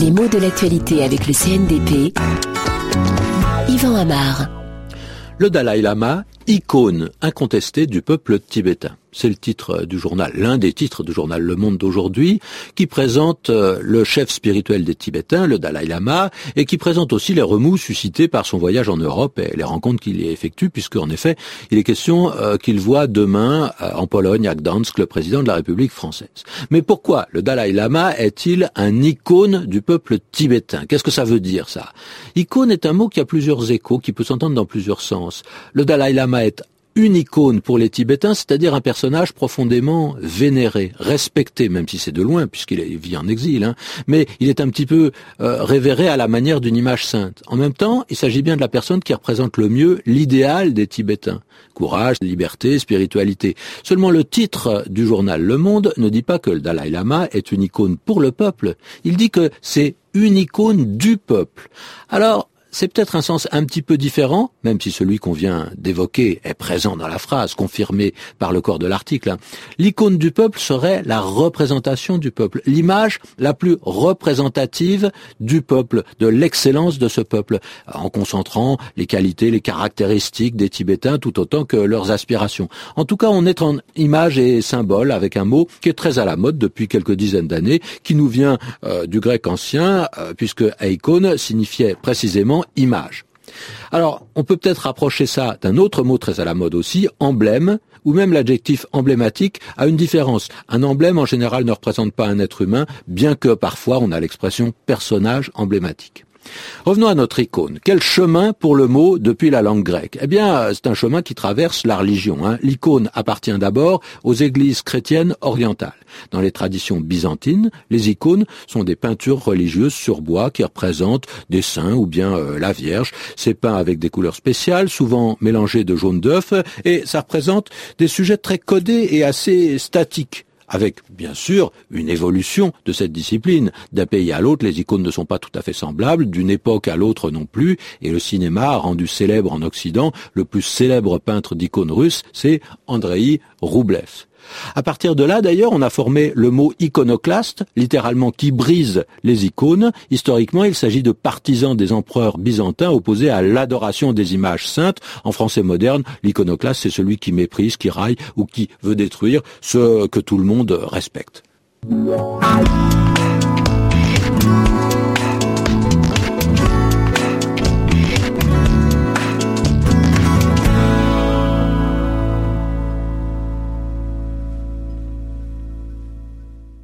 Les mots de l'actualité avec le CNDP. Yvan Amar. Le Dalai Lama, icône incontestée du peuple tibétain c'est le titre du journal, l'un des titres du journal Le Monde d'aujourd'hui, qui présente euh, le chef spirituel des Tibétains, le Dalai Lama, et qui présente aussi les remous suscités par son voyage en Europe et les rencontres qu'il y effectue, puisque en effet, il est question euh, qu'il voit demain euh, en Pologne, à Gdansk, le président de la République française. Mais pourquoi le Dalai Lama est-il un icône du peuple tibétain? Qu'est-ce que ça veut dire ça? Icône est un mot qui a plusieurs échos, qui peut s'entendre dans plusieurs sens. Le Dalai Lama est une icône pour les Tibétains, c'est-à-dire un personnage profondément vénéré, respecté, même si c'est de loin, puisqu'il vit en exil, hein. mais il est un petit peu euh, révéré à la manière d'une image sainte. En même temps, il s'agit bien de la personne qui représente le mieux l'idéal des Tibétains. Courage, liberté, spiritualité. Seulement le titre du journal Le Monde ne dit pas que le Dalai Lama est une icône pour le peuple, il dit que c'est une icône du peuple. Alors, c'est peut-être un sens un petit peu différent, même si celui qu'on vient d'évoquer est présent dans la phrase, confirmé par le corps de l'article. Hein. L'icône du peuple serait la représentation du peuple, l'image la plus représentative du peuple, de l'excellence de ce peuple, en concentrant les qualités, les caractéristiques des Tibétains tout autant que leurs aspirations. En tout cas, on est en image et symbole avec un mot qui est très à la mode depuis quelques dizaines d'années, qui nous vient euh, du grec ancien, euh, puisque icône signifiait précisément image. Alors, on peut peut-être rapprocher ça d'un autre mot très à la mode aussi, emblème, ou même l'adjectif emblématique a une différence. Un emblème, en général, ne représente pas un être humain, bien que parfois on a l'expression personnage emblématique. Revenons à notre icône. Quel chemin pour le mot depuis la langue grecque? Eh bien, c'est un chemin qui traverse la religion. Hein. L'icône appartient d'abord aux églises chrétiennes orientales. Dans les traditions byzantines, les icônes sont des peintures religieuses sur bois qui représentent des saints ou bien euh, la Vierge. C'est peint avec des couleurs spéciales, souvent mélangées de jaune d'œuf, et ça représente des sujets très codés et assez statiques avec bien sûr une évolution de cette discipline. D'un pays à l'autre, les icônes ne sont pas tout à fait semblables, d'une époque à l'autre non plus, et le cinéma a rendu célèbre en Occident le plus célèbre peintre d'icônes russes, c'est Andrei Roublev. À partir de là, d'ailleurs, on a formé le mot iconoclaste, littéralement qui brise les icônes. Historiquement, il s'agit de partisans des empereurs byzantins opposés à l'adoration des images saintes. En français moderne, l'iconoclaste, c'est celui qui méprise, qui raille ou qui veut détruire ce que tout le monde respecte.